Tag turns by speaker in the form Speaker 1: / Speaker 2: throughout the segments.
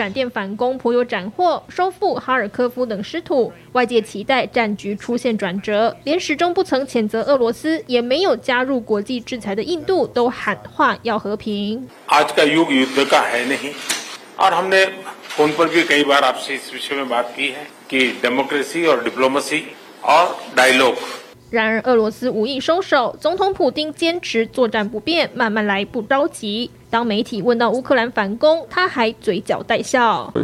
Speaker 1: 闪电反攻颇有斩获，收复哈尔科夫等失土，外界期待战局出现转折。连始终不曾谴责俄罗斯，也没有加入国际制裁的印度，都喊话要和平。然而，俄罗斯无意收手，总统普丁坚持作战不变，慢慢来，不着急。当媒体问到乌克兰反攻，他还嘴角带笑。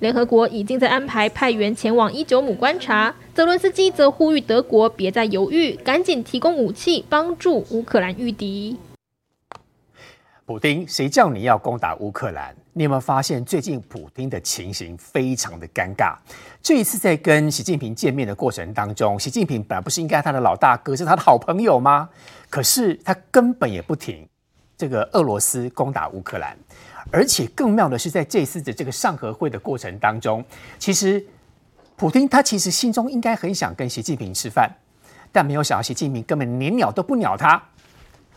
Speaker 1: 联合国已经在安排派员前往伊久姆观察。泽伦斯基则呼吁德国别再犹豫，赶紧提供武器帮助乌克兰御敌。
Speaker 2: 普丁，谁叫你要攻打乌克兰？你有没有发现最近普丁的情形非常的尴尬？这一次在跟习近平见面的过程当中，习近平本来不是应该他的老大哥，是他的好朋友吗？可是他根本也不停这个俄罗斯攻打乌克兰。而且更妙的是，在这次的这个上合会的过程当中，其实普丁他其实心中应该很想跟习近平吃饭，但没有想到习近平根本连鸟都不鸟他。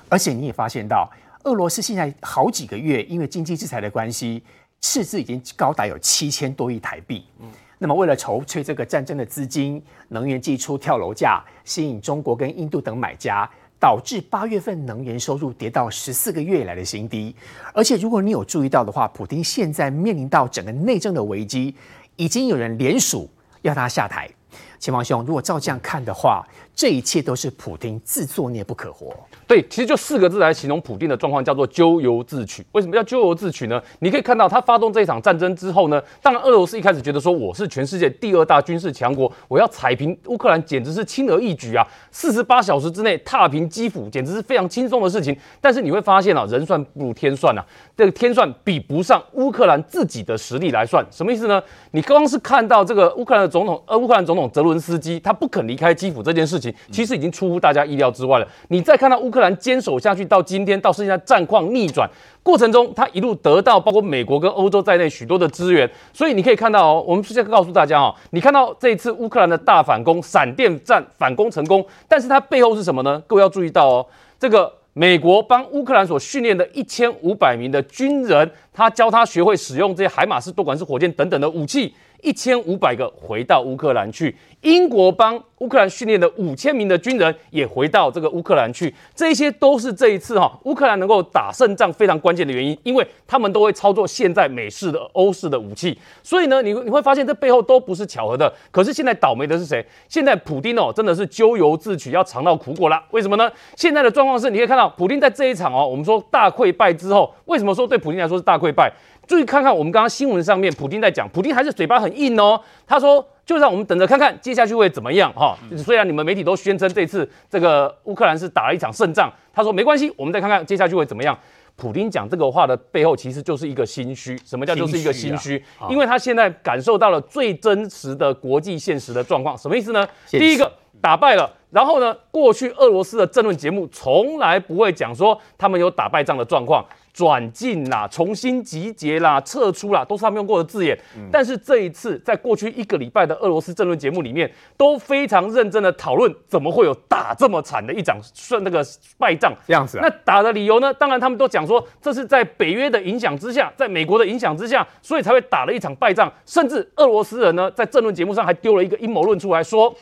Speaker 2: 而且你也发现到，俄罗斯现在好几个月因为经济制裁的关系，赤字已经高达有七千多亿台币。嗯，那么为了筹措这个战争的资金，能源寄出跳楼价，吸引中国跟印度等买家。导致八月份能源收入跌到十四个月以来的新低，而且如果你有注意到的话，普丁现在面临到整个内政的危机，已经有人联署要他下台。前方兄，如果照这样看的话，这一切都是普丁自作孽不可活。
Speaker 3: 对，其实就四个字来形容普丁的状况，叫做咎由自取。为什么叫咎由自取呢？你可以看到他发动这一场战争之后呢，当然俄罗斯一开始觉得说我是全世界第二大军事强国，我要踩平乌克兰简直是轻而易举啊，四十八小时之内踏平基辅简直是非常轻松的事情。但是你会发现啊，人算不如天算啊，这个天算比不上乌克兰自己的实力来算。什么意思呢？你刚刚是看到这个乌克兰的总统，呃，乌克兰总统泽伦斯基他不肯离开基辅这件事情，其实已经出乎大家意料之外了。你再看到乌克兰坚守下去，到今天到现在战况逆转过程中，他一路得到包括美国跟欧洲在内许多的资源，所以你可以看到哦，我们现在告诉大家哦，你看到这一次乌克兰的大反攻，闪电战反攻成功，但是它背后是什么呢？各位要注意到哦，这个美国帮乌克兰所训练的一千五百名的军人，他教他学会使用这些海马斯多管式火箭等等的武器。一千五百个回到乌克兰去，英国帮乌克兰训练的五千名的军人也回到这个乌克兰去，这些都是这一次哈乌克兰能够打胜仗非常关键的原因，因为他们都会操作现在美式的欧式的武器，所以呢，你你会发现这背后都不是巧合的。可是现在倒霉的是谁？现在普丁哦，真的是咎由自取，要尝到苦果了。为什么呢？现在的状况是，你可以看到普丁在这一场哦，我们说大溃败之后，为什么说对普丁来说是大溃败？注意看看我们刚刚新闻上面，普京在讲，普京还是嘴巴很硬哦。他说，就让我们等着看看接下去会怎么样哈。虽然你们媒体都宣称这次这个乌克兰是打了一场胜仗，他说没关系，我们再看看接下去会怎么样。普京讲这个话的背后，其实就是一个心虚。什么叫就是一个心虚？因为他现在感受到了最真实的国际现实的状况。什么意思呢？第一个打败了，然后呢，过去俄罗斯的政论节目从来不会讲说他们有打败仗的状况。转进啦，重新集结啦，撤出啦，都是他们用过的字眼。嗯、但是这一次，在过去一个礼拜的俄罗斯政论节目里面，都非常认真的讨论，怎么会有打这么惨的一场算那个败仗
Speaker 2: 这样子、啊？
Speaker 3: 那打的理由呢？当然他们都讲说，这是在北约的影响之下，在美国的影响之下，所以才会打了一场败仗。甚至俄罗斯人呢，在政论节目上还丢了一个阴谋论出来说，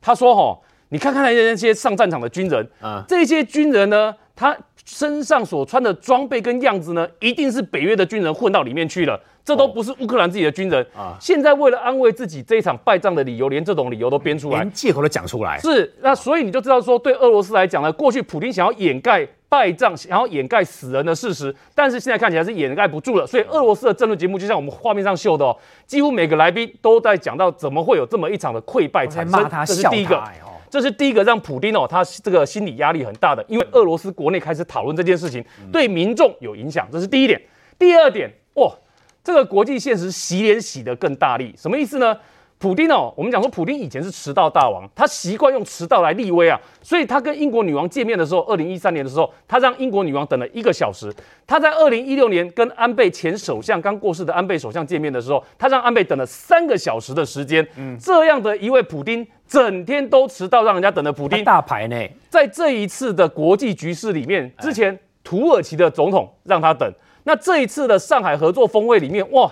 Speaker 3: 他说：“哈，你看看那些那些上战场的军人啊，这些军人呢，他身上所穿的装备跟样子呢，一定是北约的军人混到里面去了。这都不是乌克兰自己的军人啊！现在为了安慰自己这一场败仗的理由，连这种理由都编出来，
Speaker 2: 连借口都讲出来。
Speaker 3: 是，那所以你就知道说，对俄罗斯来讲呢，过去普京想要掩盖败仗，想要掩盖死人的事实，但是现在看起来是掩盖不住了。所以俄罗斯的政论节目，就像我们画面上秀的哦，几乎每个来宾都在讲到怎么会有这么一场的溃败产生。
Speaker 2: 骂他，
Speaker 3: 这是第一个，这是第一个让普丁哦，他这个心理压力很大的，因为俄罗斯国内开始讨论这件事情，对民众有影响，这是第一点。第二点，哇。这个国际现实洗脸洗得更大力，什么意思呢？普丁哦，我们讲说普丁以前是迟到大王，他习惯用迟到来立威啊，所以他跟英国女王见面的时候，二零一三年的时候，他让英国女王等了一个小时。他在二零一六年跟安倍前首相刚过世的安倍首相见面的时候，他让安倍等了三个小时的时间。嗯，这样的一位普丁，整天都迟到，让人家等的普丁
Speaker 2: 大牌呢，
Speaker 3: 在这一次的国际局势里面，之前土耳其的总统让他等。那这一次的上海合作峰会里面，哇！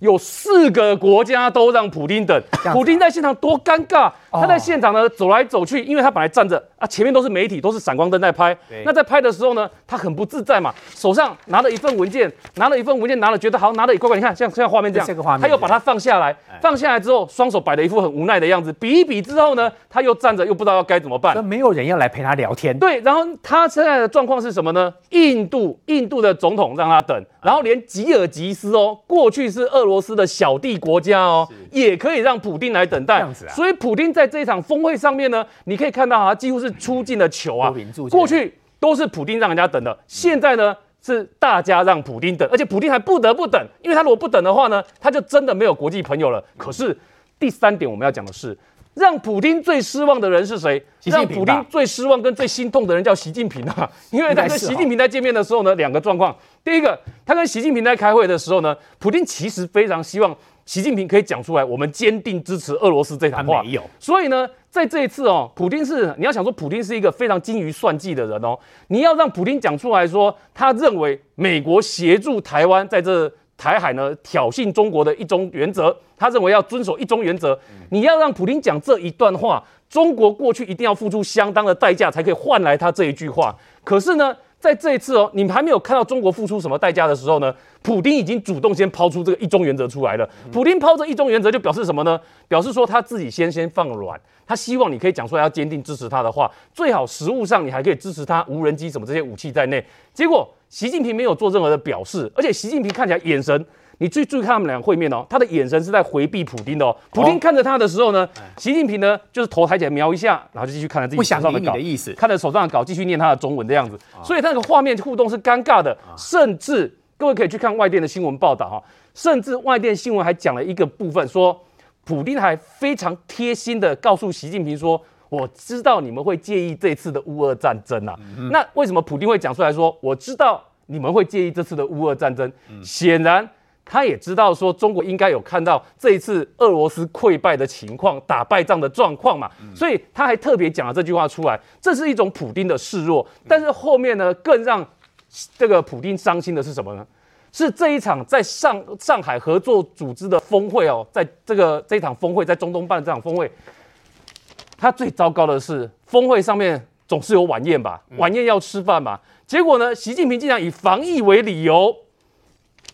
Speaker 3: 有四个国家都让普丁等，普丁在现场多尴尬。他在现场呢走来走去，因为他本来站着啊，前面都是媒体，都是闪光灯在拍。那在拍的时候呢，他很不自在嘛，手上拿了一份文件，拿了一份文件，拿了觉得好，拿了一块块。你看像像画面这样，他又把它放下来，放下来之后，双手摆了一副很无奈的样子，比一比之后呢，他又站着，又不知道要该怎么办。
Speaker 2: 那没有人要来陪他聊天。
Speaker 3: 对，然后他现在的状况是什么呢？印度，印度的总统让他等，然后连吉尔吉斯哦，过去是俄罗斯的小弟国家哦，也可以让普丁来等待。所以普丁在这一场峰会上面呢，你可以看到啊，几乎是出尽了球啊。过去都是普丁让人家等的，现在呢是大家让普丁等，而且普丁还不得不等，因为他如果不等的话呢，他就真的没有国际朋友了。可是第三点我们要讲的是，让普丁最失望的人是谁？让普丁最失望跟最心痛的人叫习近平啊，因为他跟习近平在见面的时候呢，两个状况。第一个，他跟习近平在开会的时候呢，普丁其实非常希望习近平可以讲出来，我们坚定支持俄罗斯这场话。没有。所以呢，在这一次哦，普京是你要想说，普京是一个非常精于算计的人哦。你要让普京讲出来说，他认为美国协助台湾在这台海呢挑衅中国的一中原则，他认为要遵守一中原则。你要让普京讲这一段话，中国过去一定要付出相当的代价才可以换来他这一句话。可是呢？在这一次哦，你们还没有看到中国付出什么代价的时候呢，普丁已经主动先抛出这个一中原则出来了。普丁抛这一中原则就表示什么呢？表示说他自己先先放软，他希望你可以讲出来要坚定支持他的话，最好实物上你还可以支持他无人机什么这些武器在内。结果习近平没有做任何的表示，而且习近平看起来眼神。你注注意看他们俩会面哦，他的眼神是在回避普丁的哦。普丁看着他的时候呢，习近平呢就是头抬起来瞄一下，然后就继续看着自己手上的稿，看着手上的稿继续念他的中文的样子。所以他那个画面互动是尴尬的，甚至各位可以去看外电的新闻报道哈，甚至外电新闻还讲了一个部分，说普丁还非常贴心的告诉习近平说：“我知道你们会介意这次的乌俄战争啊。”那为什么普京会讲出来说：“我知道你们会介意这次的乌俄战争？”显然。他也知道说中国应该有看到这一次俄罗斯溃败的情况、打败仗的状况嘛，所以他还特别讲了这句话出来，这是一种普丁的示弱。但是后面呢，更让这个普丁伤心的是什么呢？是这一场在上上海合作组织的峰会哦，在这个这一场峰会，在中东办的这场峰会，他最糟糕的是峰会上面总是有晚宴吧，晚宴要吃饭嘛，结果呢，习近平竟然以防疫为理由。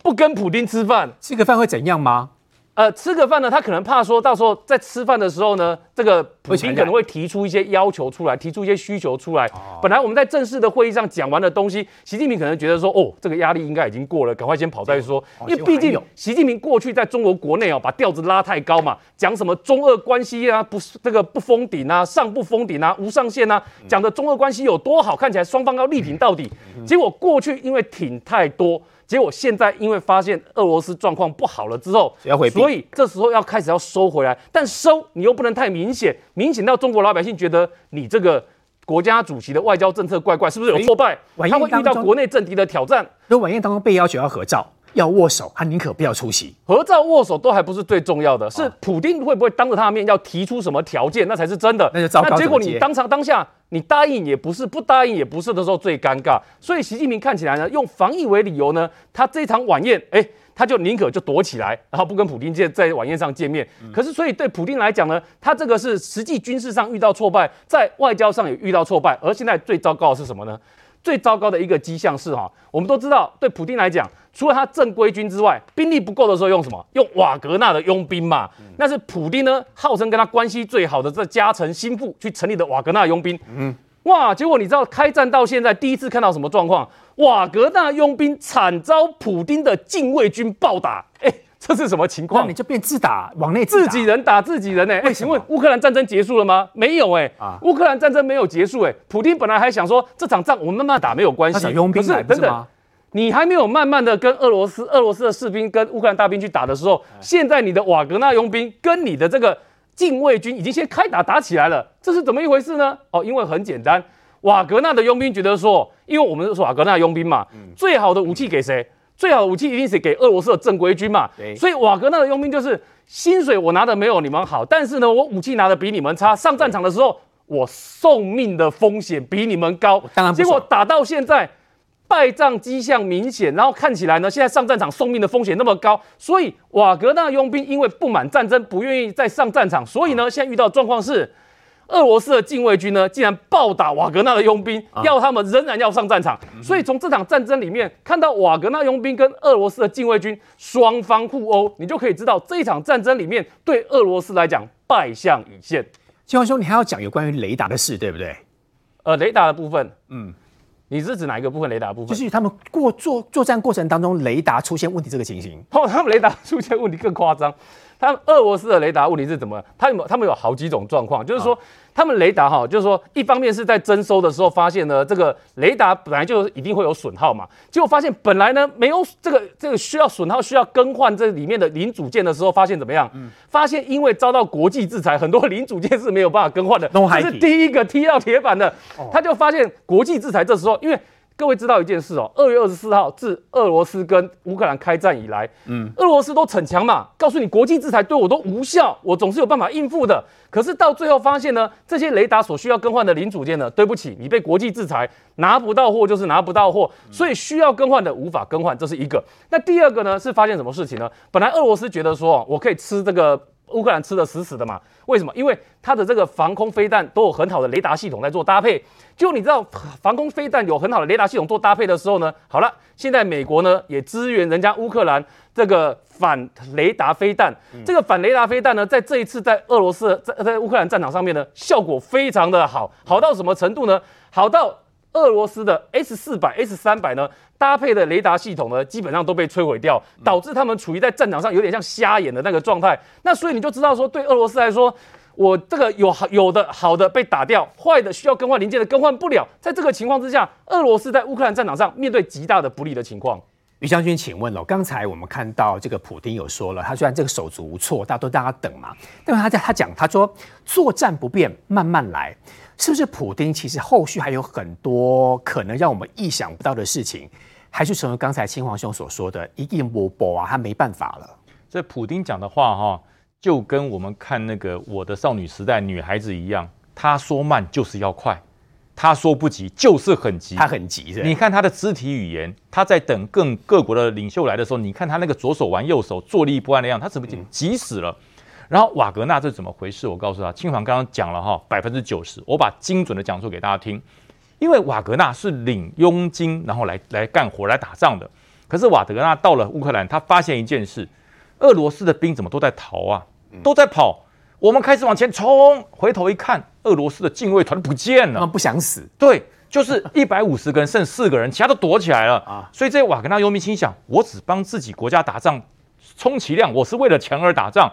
Speaker 3: 不跟普丁吃饭，
Speaker 2: 吃个饭会怎样吗？
Speaker 3: 呃，吃个饭呢，他可能怕说到时候在吃饭的时候呢，这个普京可能会提出一些要求出来，提出一些需求出来。哦、本来我们在正式的会议上讲完的东西，习近平可能觉得说，哦，这个压力应该已经过了，赶快先跑再说。哦、因为毕竟习近平过去在中国国内哦，把调子拉太高嘛，讲什么中俄关系啊，不是这个不封顶啊，上不封顶啊，无上限啊，讲的中俄关系有多好，看起来双方要力挺到底。嗯、结果过去因为挺太多。结果现在因为发现俄罗斯状况不好了之后，所以这时候要开始要收回来，但收你又不能太明显，明显到中国老百姓觉得你这个国家主席的外交政策怪怪，是不是有挫败？他会遇到国内政敌的挑战。
Speaker 2: 那晚宴当中被要求要合照。要握手，他宁可不要出席。
Speaker 3: 合照、握手都还不是最重要的，是普丁会不会当着他的面要提出什么条件，那才是真的。
Speaker 2: 那就糟糕。
Speaker 3: 那结果你当场当下，你答应也不是，不答应也不是的时候最尴尬。所以习近平看起来呢，用防疫为理由呢，他这场晚宴，哎，他就宁可就躲起来，然后不跟普京见在晚宴上见面。可是，所以对普丁来讲呢，他这个是实际军事上遇到挫败，在外交上也遇到挫败。而现在最糟糕的是什么呢？最糟糕的一个迹象是哈，我们都知道，对普京来讲，除了他正规军之外，兵力不够的时候用什么？用瓦格纳的佣兵嘛。那是普京呢，号称跟他关系最好的这家臣心腹去成立的瓦格纳佣兵。嗯，哇，结果你知道开战到现在第一次看到什么状况？瓦格纳佣兵惨遭普京的禁卫军暴打。哎。这是什么情况？
Speaker 2: 那你就变自打，往内
Speaker 3: 自己人打自己人呢？哎，请问乌克兰战争结束了吗？没有哎，啊，乌克兰战争没有结束哎。普京本来还想说这场仗我们慢慢打没有关系，可是等等，你还没有慢慢的跟俄罗斯俄罗斯的士兵跟乌克兰大兵去打的时候，现在你的瓦格纳佣兵跟你的这个禁卫军已经先开打打起来了，这是怎么一回事呢？哦，因为很简单，瓦格纳的佣兵觉得说，因为我们是瓦格纳佣兵嘛，最好的武器给谁？最好的武器一定是给俄罗斯的正规军嘛，所以瓦格纳的佣兵就是薪水我拿的没有你们好，但是呢，我武器拿的比你们差，上战场的时候我送命的风险比你们高，当然结果打到现在败仗迹象明显，然后看起来呢，现在上战场送命的风险那么高，所以瓦格纳佣兵因为不满战争，不愿意再上战场，所以呢，现在遇到状况是。俄罗斯的禁卫军呢，竟然暴打瓦格纳的佣兵，要他们仍然要上战场。所以从这场战争里面看到瓦格纳佣兵跟俄罗斯的禁卫军双方互殴，你就可以知道这一场战争里面对俄罗斯来讲败相已现。
Speaker 2: 嶔煌兄，你还要讲有关于雷达的事，对不对？
Speaker 3: 呃，雷达的部分，嗯，你是指哪一个部分？雷达部分
Speaker 2: 就是他们过作作战过程当中雷达出现问题这个情形。
Speaker 3: 哦，他们雷达出现问题更夸张。他们俄罗斯的雷达问题是怎么？他们他们有好几种状况，就是说他们雷达哈，就是说一方面是在征收的时候发现呢，这个雷达本来就一定会有损耗嘛，结果发现本来呢没有这个这个需要损耗需要更换这里面的零组件的时候，发现怎么样？发现因为遭到国际制裁，很多零组件是没有办法更换的，这是第一个踢到铁板的。他就发现国际制裁这时候因为。各位知道一件事哦，二月二十四号自俄罗斯跟乌克兰开战以来，嗯，俄罗斯都逞强嘛，告诉你国际制裁对我都无效，我总是有办法应付的。可是到最后发现呢，这些雷达所需要更换的零组件呢，对不起，你被国际制裁拿不到货就是拿不到货，所以需要更换的无法更换，这是一个。那第二个呢，是发现什么事情呢？本来俄罗斯觉得说，我可以吃这个。乌克兰吃的死死的嘛？为什么？因为它的这个防空飞弹都有很好的雷达系统在做搭配。就你知道，防空飞弹有很好的雷达系统做搭配的时候呢，好了，现在美国呢也支援人家乌克兰这个反雷达飞弹。这个反雷达飞弹呢，在这一次在俄罗斯在在乌克兰战场上面呢，效果非常的好，好到什么程度呢？好到。俄罗斯的 S 四百、S 三百呢，搭配的雷达系统呢，基本上都被摧毁掉，导致他们处于在战场上有点像瞎眼的那个状态。那所以你就知道说，对俄罗斯来说，我这个有好有的好的被打掉，坏的需要更换零件的更换不了。在这个情况之下，俄罗斯在乌克兰战场上面对极大的不利的情况。
Speaker 2: 于将军，请问了，刚才我们看到这个普丁有说了，他虽然这个手足无措，大家都大家等嘛，但是他在他讲，他说作战不变，慢慢来。是不是普丁其实后续还有很多可能让我们意想不到的事情，还是成为刚才青黄兄所说的一定不波啊，他没办法了。
Speaker 4: 这普丁讲的话哈，就跟我们看那个《我的少女时代》女孩子一样，她说慢就是要快，她说不急就是很急，
Speaker 2: 她很急。
Speaker 4: 你看她的肢体语言，她在等更各国的领袖来的时候，你看她那个左手玩右手，坐立不安的样子，他怎么急死了？嗯然后瓦格纳这怎么回事？我告诉他，嶔煌刚刚讲了哈，百分之九十，我把精准的讲述给大家听。因为瓦格纳是领佣金，然后来来干活来打仗的。可是瓦格纳到了乌克兰，他发现一件事：俄罗斯的兵怎么都在逃啊，都在跑。我们开始往前冲，回头一看，俄罗斯的禁卫团不见了，他
Speaker 2: 们不想死。
Speaker 4: 对，就是一百五十个人剩四个人，其他都躲起来了啊。所以这些瓦格纳佣兵心想：我只帮自己国家打仗，充其量我是为了钱而打仗。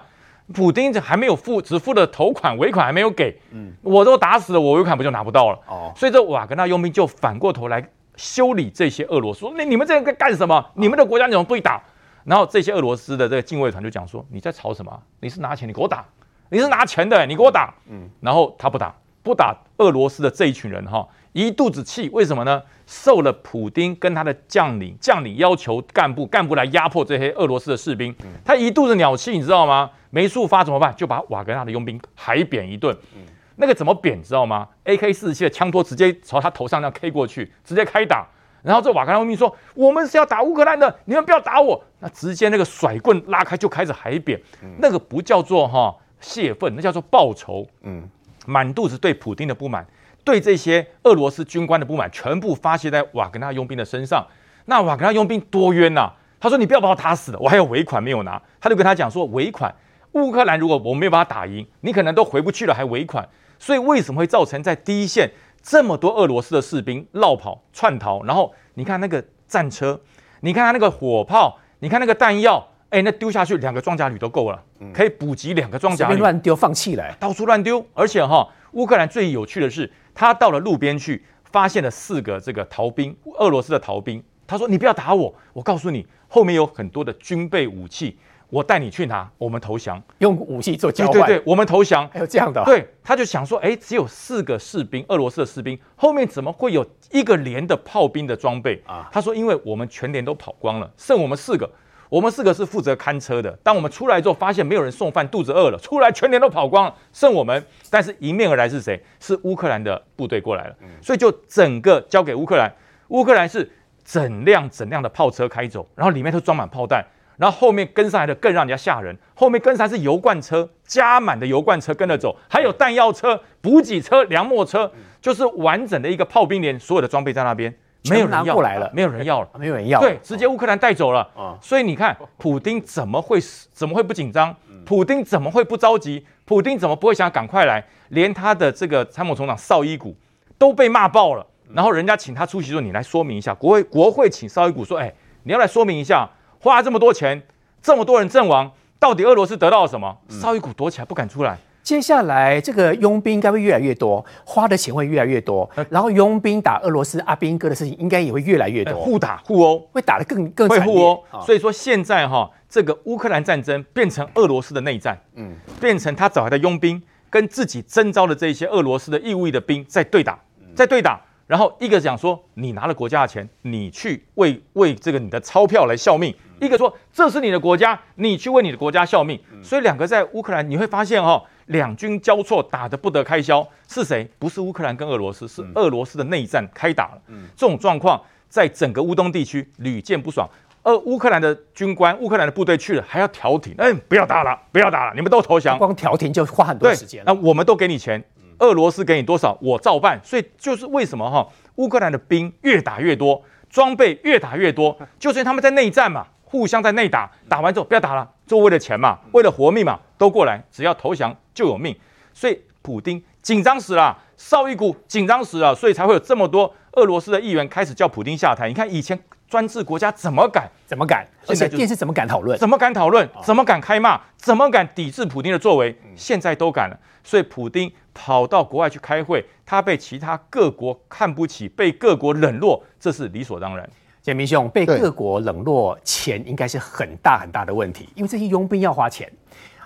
Speaker 4: 普丁还没有付，只付了头款，尾款还没有给。嗯，我都打死了，我尾款不就拿不到了？哦，所以这瓦格纳佣兵就反过头来修理这些俄罗斯，那你们这个干什么？你们的国家怎么不打？然后这些俄罗斯的这个禁卫团就讲说：“你在吵什么？你是拿钱，你给我打；你是拿钱的，你给我打。”嗯，然后他不打，不打俄罗斯的这一群人哈，一肚子气，为什么呢？受了普丁跟他的将领，将领要求干部，干部来压迫这些俄罗斯的士兵，他一肚子鸟气，你知道吗？没处发怎么办？就把瓦格纳的佣兵海扁一顿。嗯、那个怎么扁？知道吗？AK 四十七的枪托直接朝他头上那样 K 过去，直接开打。然后这瓦格纳佣兵说：“我们是要打乌克兰的，你们不要打我。”那直接那个甩棍拉开就开始海扁，那个不叫做哈泄愤，那叫做报仇。嗯，满肚子对普丁的不满，对这些俄罗斯军官的不满，全部发泄在瓦格纳佣兵的身上。那瓦格纳佣兵多冤呐、啊！他说：“你不要把我打死了，我还有尾款没有拿。”他就跟他讲说：“尾款，乌克兰如果我没有把它打赢，你可能都回不去了，还尾款。所以为什么会造成在第一线？”这么多俄罗斯的士兵绕跑窜逃，然后你看那个战车，你看他那个火炮，你看那个弹药，哎，那丢下去两个装甲旅都够了，可以补给两个装甲旅。
Speaker 2: 乱丢放弃了，
Speaker 4: 到处乱丢。而且哈，乌克兰最有趣的是，他到了路边去，发现了四个这个逃兵，俄罗斯的逃兵。他说：“你不要打我，我告诉你，后面有很多的军备武器。”我带你去拿，我们投降，
Speaker 2: 用武器做交换。
Speaker 4: 对对对，我们投降。
Speaker 2: 还有这样的、啊？
Speaker 4: 对，他就想说，哎，只有四个士兵，俄罗斯的士兵，后面怎么会有一个连的炮兵的装备啊？他说，因为我们全连都跑光了，剩我们四个，我们四个是负责看车的。当我们出来之后，发现没有人送饭，肚子饿了，出来全连都跑光了，剩我们。但是迎面而来是谁？是乌克兰的部队过来了，所以就整个交给乌克兰。乌克兰是整辆整辆的炮车开走，然后里面都装满炮弹。然后后面跟上来的更让人家吓人，后面跟上来是油罐车，加满的油罐车跟着走，还有弹药车、补给车、粮秣车，就是完整的一个炮兵连，所有的装备在那边，没有人要
Speaker 2: 过来了，
Speaker 4: 没有人要了，
Speaker 2: 没有人要，
Speaker 4: 对，直接乌克兰带走了。所以你看，普丁怎么会怎么会不紧张？普丁怎么会不着急？普丁怎么不会想赶快来？连他的这个参谋总长绍伊古都被骂爆了，然后人家请他出席说：“你来说明一下。”国会国会请绍伊古说：“哎，你要来说明一下。”花这么多钱，这么多人阵亡，到底俄罗斯得到了什么？绍伊古躲起来不敢出来。
Speaker 2: 接下来这个佣兵应该会越来越多，花的钱会越来越多，然后佣兵打俄罗斯阿兵哥的事情应该也会越来越多，
Speaker 4: 互打互殴，
Speaker 2: 会打得更更
Speaker 4: 会互殴。所以说现在哈，这个乌克兰战争变成俄罗斯的内战，嗯，变成他找来的佣兵跟自己征召的这些俄罗斯的义务役的兵在对打，在对打。然后一个讲说，你拿了国家的钱，你去为为这个你的钞票来效命；一个说，这是你的国家，你去为你的国家效命。所以两个在乌克兰，你会发现哈、哦，两军交错，打得不得开交。是谁？不是乌克兰跟俄罗斯，是俄罗斯的内战开打了。这种状况在整个乌东地区屡见不爽。而乌克兰的军官、乌克兰的部队去了，还要调停。哎，不要打了，不要打了，你们都投降。
Speaker 2: 光调停就花很多时间。
Speaker 4: 那我们都给你钱。俄罗斯给你多少，我照办。所以就是为什么哈，乌克兰的兵越打越多，装备越打越多，就是因为他们在内战嘛，互相在内打，打完之后不要打了，就为了钱嘛，为了活命嘛，都过来，只要投降就有命。所以普丁紧张死了，绍伊古紧张死了，所以才会有这么多俄罗斯的议员开始叫普丁下台。你看以前专制国家怎么敢，
Speaker 2: 怎么敢？而且电视怎么敢讨论？
Speaker 4: 怎么敢讨论？怎么敢开骂？怎么敢抵制普丁的作为？现在都敢了。所以普丁。跑到国外去开会，他被其他各国看不起，被各国冷落，这是理所当然。
Speaker 2: 建明兄，被各国冷落，钱应该是很大很大的问题，因为这些佣兵要花钱，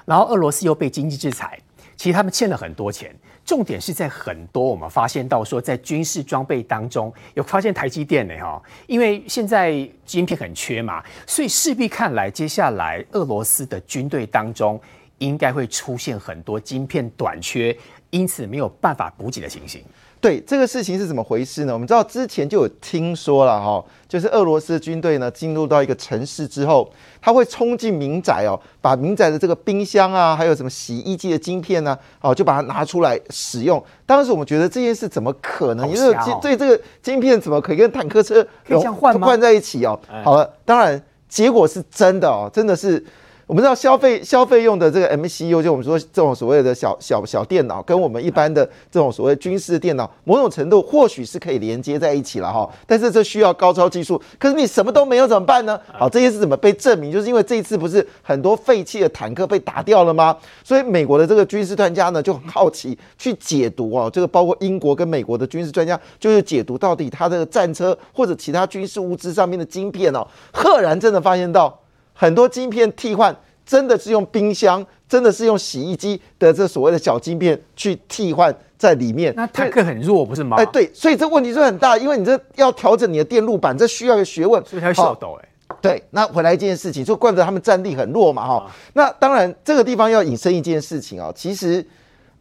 Speaker 2: 然后俄罗斯又被经济制裁，其实他们欠了很多钱。重点是在很多我们发现到说，在军事装备当中有发现台积电呢，哈，因为现在晶片很缺嘛，所以势必看来接下来俄罗斯的军队当中应该会出现很多晶片短缺。因此没有办法补给的情形。
Speaker 5: 对，这个事情是怎么回事呢？我们知道之前就有听说了哈，就是俄罗斯军队呢进入到一个城市之后，他会冲进民宅哦，把民宅的这个冰箱啊，还有什么洗衣机的晶片呢，哦，就把它拿出来使用。当时我们觉得这件事怎么可能？因为这这个晶片怎么可以跟坦克车
Speaker 2: 这样换吗？
Speaker 5: 换在一起哦。好了，当然结果是真的哦，真的是。我们知道消费消费用的这个 MCU，就我们说这种所谓的小小小电脑，跟我们一般的这种所谓军事电脑，某种程度或许是可以连接在一起了哈。但是这需要高超技术，可是你什么都没有怎么办呢？好，这些是怎么被证明？就是因为这一次不是很多废弃的坦克被打掉了吗？所以美国的这个军事专家呢就很好奇去解读哦，这个包括英国跟美国的军事专家就是解读到底它的战车或者其他军事物资上面的晶片哦，赫然真的发现到。很多晶片替换真的是用冰箱，真的是用洗衣机的这所谓的小晶片去替换在里面。
Speaker 2: 那坦克很弱不是吗？
Speaker 5: 哎，对，所以这问题就很大，因为你这要调整你的电路板，这需要一个学问。
Speaker 2: 所以它会小抖哎。
Speaker 5: 对，那回来一件事情，就怪不得他们战力很弱嘛哈。那当然，这个地方要引申一件事情啊，其实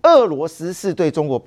Speaker 5: 俄罗斯是对中国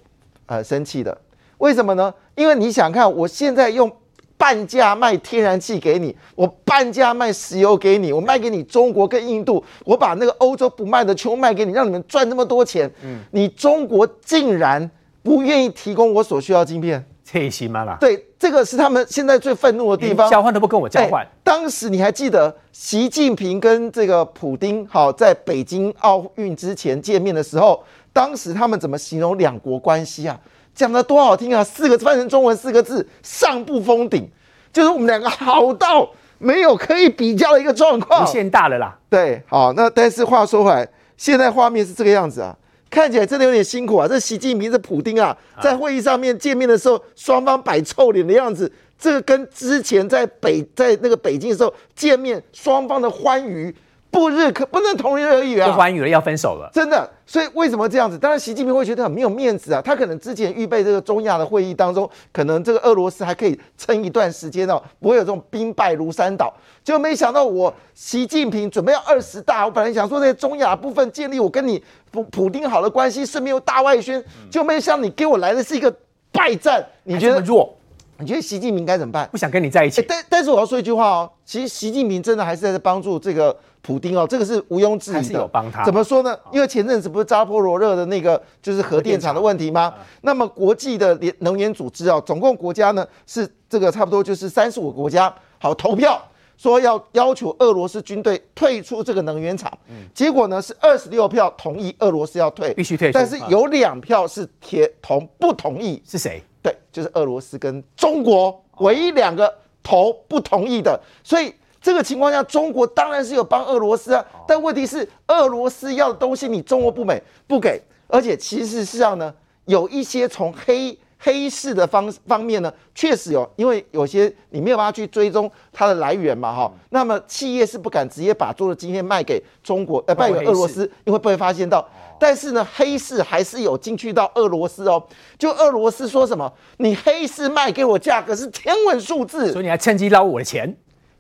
Speaker 5: 呃生气的，为什么呢？因为你想看，我现在用。半价卖天然气给你，我半价卖石油给你，我卖给你中国跟印度，我把那个欧洲不卖的全部卖给你，让你们赚那么多钱。嗯，你中国竟然不愿意提供我所需要的晶片，
Speaker 2: 这行吗啦？
Speaker 5: 对，这个是他们现在最愤怒的地方。
Speaker 2: 交换都不跟我交换。
Speaker 5: 当时你还记得习近平跟这个普丁好在北京奥运之前见面的时候，当时他们怎么形容两国关系啊？讲的多好听啊！四个字翻成中文四个字：上不封顶，就是我们两个好到没有可以比较的一个状况，
Speaker 2: 无限大了啦。
Speaker 5: 对，好，那但是话说回来，现在画面是这个样子啊，看起来真的有点辛苦啊。这习近平、这普丁啊，在会议上面见面的时候，双方摆臭脸的样子，这个跟之前在北在那个北京的时候见面，双方的欢愉。不日可不能同日而语啊！
Speaker 2: 不欢愉了，要分手了，
Speaker 5: 真的。所以为什么这样子？当然，习近平会觉得很没有面子啊。他可能之前预备这个中亚的会议当中，可能这个俄罗斯还可以撑一段时间哦，不会有这种兵败如山倒。就没想到我习近平准备要二十大，我本来想说在中亚部分建立我跟你普普丁好的关系，顺便有大外宣，就没想到你给我来的是一个败战。你觉得弱？你觉得习近平该怎么办？
Speaker 2: 不想跟你在一起。
Speaker 5: 但但是我要说一句话哦，其实习近平真的还是在帮助这个。普丁哦，这个是毋庸置疑的。
Speaker 2: 是有帮他。
Speaker 5: 怎么说呢？因为前阵子不是扎波罗热的那个就是核电厂的问题吗？那么国际的联能源组织啊，总共国家呢是这个差不多就是三十五个国家好投票说要要求俄罗斯军队退出这个能源厂。结果呢是二十六票同意俄罗斯要退，
Speaker 2: 必须退出。
Speaker 5: 但是有两票是铁同不同意。
Speaker 2: 是谁？
Speaker 5: 对，就是俄罗斯跟中国唯一两个投不同意的，所以。这个情况下，中国当然是有帮俄罗斯啊，但问题是，俄罗斯要的东西你中国不美不给，而且其实事实上呢，有一些从黑黑市的方方面呢，确实有，因为有些你没有办法去追踪它的来源嘛，哈，那么企业是不敢直接把做的晶片卖给中国，呃，卖给俄罗斯，因为不会发现到，但是呢，黑市还是有进去到俄罗斯哦，就俄罗斯说什么，你黑市卖给我价格是天文数字，
Speaker 2: 所以你还趁机捞我的钱。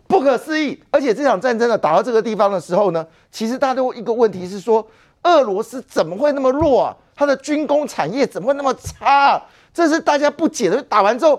Speaker 5: 不可思议！而且这场战争呢，打到这个地方的时候呢，其实大家都一个问题是说，俄罗斯怎么会那么弱啊？它的军工产业怎么会那么差啊？这是大家不解的。打完之后，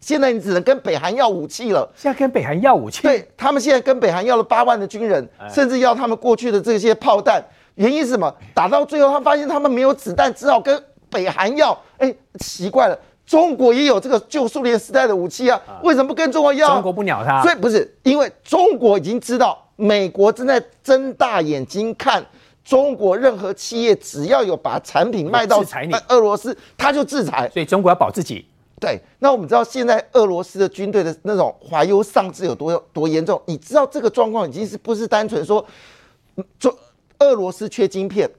Speaker 5: 现在你只能跟北韩要武器了。
Speaker 2: 现在跟北韩要武器？
Speaker 5: 对，他们现在跟北韩要了八万的军人，甚至要他们过去的这些炮弹。原因是什么？打到最后，他发现他们没有子弹，只好跟北韩要。哎，奇怪了。中国也有这个旧苏联时代的武器啊，为什么不跟中国要？
Speaker 2: 中国不鸟他，
Speaker 5: 所以不是因为中国已经知道美国正在睁大眼睛看中国，任何企业只要有把产品卖到俄罗斯，他就制裁。
Speaker 2: 所以中国要保自己。
Speaker 5: 对，那我们知道现在俄罗斯的军队的那种怀忧丧志有多多严重？你知道这个状况已经是不是单纯说中俄罗斯缺晶片？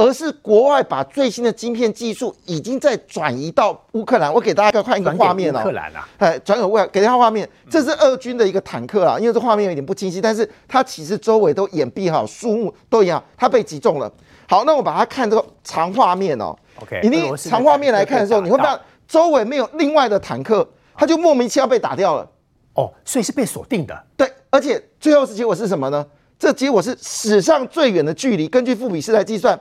Speaker 5: 而是国外把最新的晶片技术已经在转移到乌克兰。我给大家看一个画面哦。
Speaker 2: 乌克兰啊，
Speaker 5: 哎，转给外，给大家画面。这是俄军的一个坦克啊，因为这画面有点不清晰，但是它其实周围都掩蔽好，树木都一样，它被击中了。好，那我把它看这个长画面哦。
Speaker 2: OK，
Speaker 5: 你长画面来看的时候，你会发现周围没有另外的坦克，它就莫名其妙被打掉了。
Speaker 2: 哦，所以是被锁定的。
Speaker 5: 对，而且最后是结果是什么呢？这结果是史上最远的距离，根据富比斯来计算。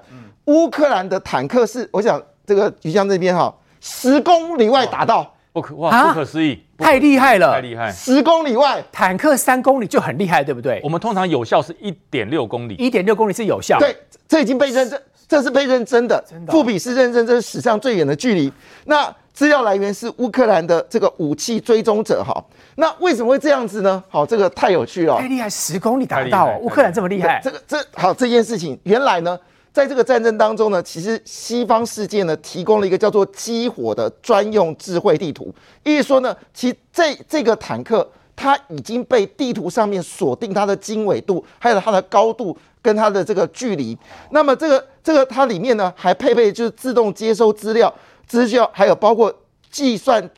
Speaker 5: 乌克兰的坦克是，我想这个于江这边哈，十公里外打到，
Speaker 4: 不可哇，不可思议，
Speaker 2: 太厉害了，
Speaker 4: 太厉害，
Speaker 5: 十公里外。
Speaker 2: 坦克三公里就很厉害，对不对？
Speaker 4: 我们通常有效是一点六公里，
Speaker 2: 一点六公里是有效，
Speaker 5: 对，这已经被认证，这是被认真的，真的，富比是认证这是史上最远的距离。那资料来源是乌克兰的这个武器追踪者哈，那为什么会这样子呢？好，这个太有趣了，
Speaker 2: 太厉害，十公里打得到，乌克兰这么厉害，
Speaker 5: 这个这好这件事情原来呢。在这个战争当中呢，其实西方世界呢提供了一个叫做“激活”的专用智慧地图，意思说呢，其这这个坦克它已经被地图上面锁定它的经纬度，还有它的高度跟它的这个距离。那么这个这个它里面呢还配备就是自动接收资料、资料，还有包括计算。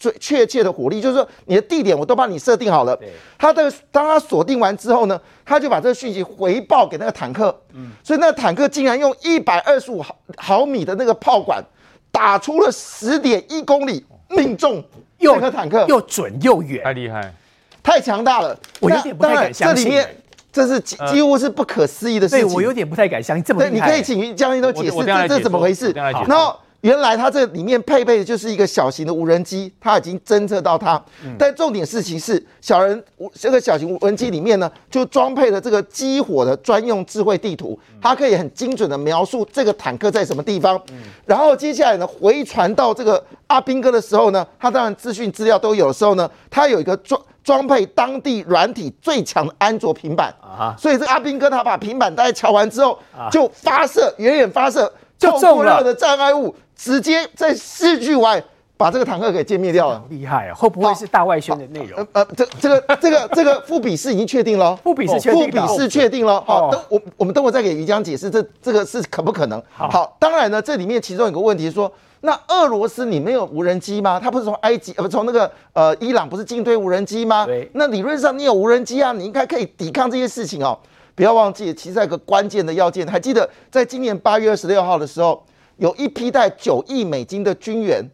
Speaker 5: 最确切的火力，就是说你的地点我都帮你设定好了。他的当他锁定完之后呢，他就把这个讯息回报给那个坦克。嗯，所以那个坦克竟然用一百二十五毫毫米的那个炮管打出了十点一公里，命中这个坦克，
Speaker 2: 又准又远，
Speaker 4: 太厉害，
Speaker 5: 太强大了。
Speaker 2: 我有点不太敢相信，这里面
Speaker 5: 这是几几乎是不可思议的事情。
Speaker 2: 对，我有点不太敢相信这么厉害。
Speaker 5: 对，你可以请于将军都解释这这怎么回事。然后。原来它这里面配备的就是一个小型的无人机，它已经侦测到它。但重点事情是，小人这个小型无人机里面呢，就装配了这个激火的专用智慧地图，它可以很精准的描述这个坦克在什么地方。然后接下来呢，回传到这个阿兵哥的时候呢，他当然资讯资料都有的时候呢，他有一个装装配当地软体最强的安卓平板啊，所以这个阿兵哥他把平板大概敲完之后，就发射远远发射。就过热的障碍物，直接在视距外把这个坦克给歼灭掉了，
Speaker 2: 厉害啊！会不会是大外宣的内容？
Speaker 5: 呃呃，这这个这个这个富比士已经确定了，
Speaker 2: 副比士确定，
Speaker 5: 富比士确定了。好，等我我们等会再给于江解释，这这个是可不可能？好，当然呢，这里面其中有个问题是说，那俄罗斯你没有无人机吗？他不是从埃及呃不从那个呃伊朗不是进推无人机吗？对，那理论上你有无人机啊，你应该可以抵抗这些事情哦。不要忘记，其实还有个关键的要件，还记得在今年八月二十六号的时候，有一批带九亿美金的军援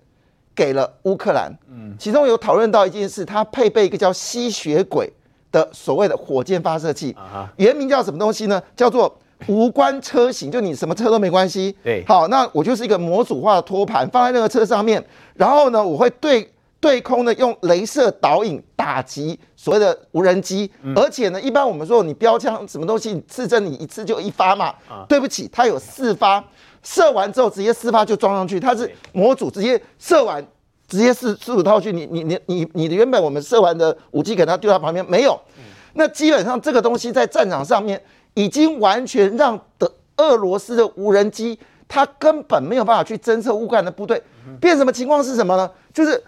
Speaker 5: 给了乌克兰。嗯，其中有讨论到一件事，它配备一个叫吸血鬼的所谓的火箭发射器，原名叫什么东西呢？叫做无关车型，就你什么车都没关系。对，好，那我就是一个模组化的托盘放在那个车上面，然后呢，我会对。对空呢，用镭射导引打击所谓的无人机，嗯、而且呢，一般我们说你标枪什么东西，你刺针你一次就一发嘛。啊、对不起，它有四发，射完之后直接四发就装上去，它是模组直接射完，直接四四五套去。你你你你你的原本我们射完的武器给它丢到旁边没有？嗯、那基本上这个东西在战场上面已经完全让的俄罗斯的无人机，它根本没有办法去侦测乌克兰的部队。变什么情况是什么呢？就是。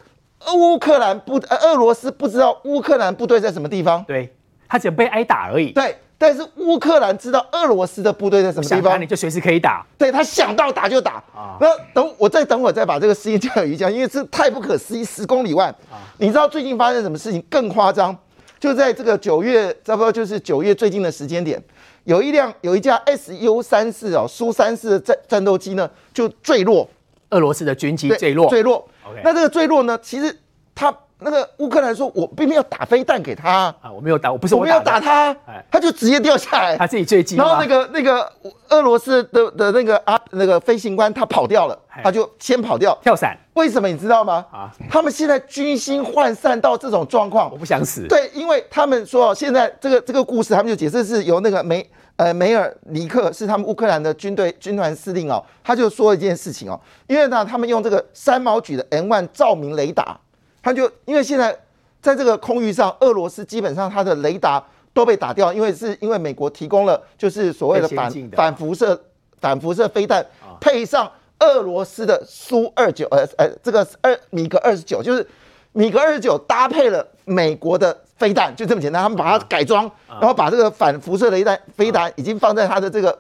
Speaker 5: 乌克兰不，呃，俄罗斯不知道乌克兰部队在什么地方，
Speaker 2: 对，他只被挨打而已。
Speaker 5: 对，但是乌克兰知道俄罗斯的部队在什么地方，
Speaker 2: 你就随时可以打。
Speaker 5: 对，他想到打就打啊。那等我再等会再把这个事情交给于将，因为这太不可思议，十公里外。啊，你知道最近发生什么事情更夸张？就在这个九月，差不多就是九月最近的时间点，有一辆有一架 Su 三四哦，苏三四的战战斗机呢就坠落，
Speaker 2: 俄罗斯的军机坠落，
Speaker 5: 坠落。那这个坠落呢？其实他那个乌克兰说，我并没有打飞弹给他
Speaker 2: 啊，我没有打，我不是
Speaker 5: 我没有打他，他就直接掉下来，
Speaker 2: 他自己坠机。
Speaker 5: 然后那个那个俄罗斯的的那个啊那个飞行官他跑掉了，他就先跑掉
Speaker 2: 跳伞。
Speaker 5: 为什么你知道吗？啊，他们现在军心涣散到这种状况，
Speaker 2: 我不想死。
Speaker 5: 对，因为他们说现在这个这个故事，他们就解释是由那个梅呃梅尔尼克是他们乌克兰的军队军团司令哦，他就说一件事情哦，因为呢他们用这个三毛举的 N 1照明雷达。他就因为现在在这个空域上，俄罗斯基本上它的雷达都被打掉，因为是因为美国提供了就是所谓的反反辐射反辐射飞弹，配上俄罗斯的苏二九呃呃这个二米格二十九，就是米格二十九搭配了美国的飞弹，就这么简单。他们把它改装，然后把这个反辐射雷弹飞弹已经放在它的这个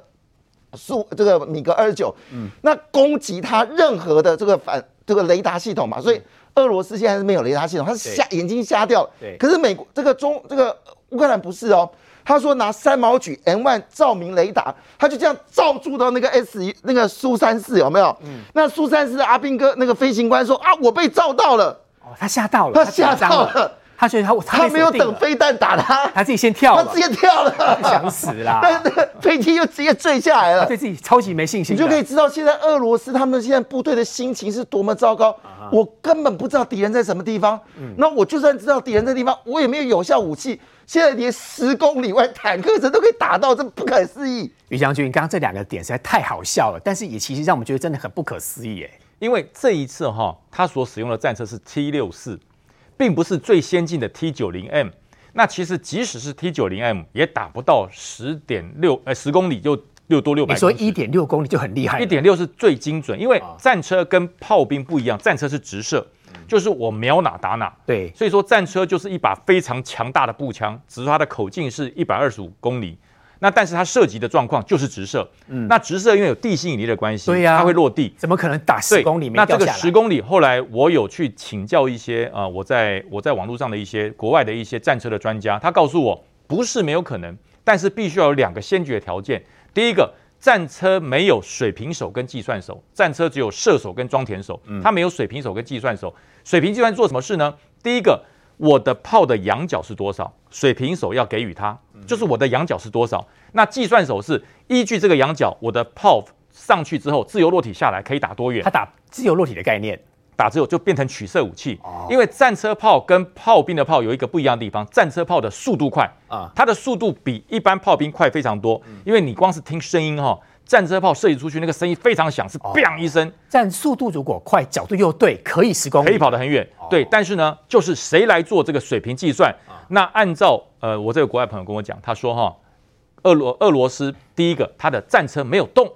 Speaker 5: 苏这个米格二十九，嗯，那攻击它任何的这个反这个雷达系统嘛，所以。俄罗斯现在是没有雷达系统，他是瞎眼睛瞎掉了。对，可是美国这个中这个乌克兰不是哦，他说拿三毛举 N 万照明雷达，他就这样照住到那个 S 一那个苏三四有没有？嗯，那苏三四的阿兵哥那个飞行官说啊，我被照到了。哦，他吓到了，他吓到了。他觉得他他没有等飞弹打他，他自己先跳了，他直接跳了，想死啦！但 是飞机又直接坠下来了，对自己超级没信心。你就可以知道现在俄罗斯他们现在部队的心情是多么糟糕。我根本不知道敌人在什么地方，那我就算知道敌人在地方，我也没有有效武器。现在连十公里外坦克车都可以打到，这不可思议。于将军，刚刚这两个点实在太好笑了，但是也其实让我们觉得真的很不可思议哎，因为这一次哈，他所使用的战车是 T 六四。并不是最先进的 T 九零 M，那其实即使是 T 九零 M 也打不到十点六呃十公里就六多六百。你说一点六公里就很厉害，一点六是最精准，因为战车跟炮兵不一样，战车是直射，就是我瞄哪打哪。对，所以说战车就是一把非常强大的步枪，只是它的口径是一百二十五公里。那但是它涉及的状况就是直射，嗯，那直射因为有地心引力的关系，对呀，它会落地，怎么可能打十公里？那这个十公里，后来我有去请教一些啊、呃，我在我在网络上的一些国外的一些战车的专家，他告诉我不是没有可能，但是必须要有两个先决条件。第一个，战车没有水平手跟计算手，战车只有射手跟装填手，它没有水平手跟计算手。水平计算做什么事呢？第一个。我的炮的仰角是多少？水平手要给予它，就是我的仰角是多少。那计算手是依据这个仰角，我的炮
Speaker 4: 上去之后，自由落体下来可以打多远？
Speaker 2: 它打自由落体的概念，
Speaker 4: 打之后就变成取射武器。因为战车炮跟炮兵的炮有一个不一样的地方，战车炮的速度快啊，它的速度比一般炮兵快非常多。因为你光是听声音哈，战车炮射击出去那个声音非常响，是 “bang” 一声。
Speaker 2: 战速度如果快，角度又对，可以十公里，
Speaker 4: 可以跑得很远。对，但是呢，就是谁来做这个水平计算？那按照呃，我这个国外朋友跟我讲，他说哈。俄罗俄罗斯第一个，他的战车没有动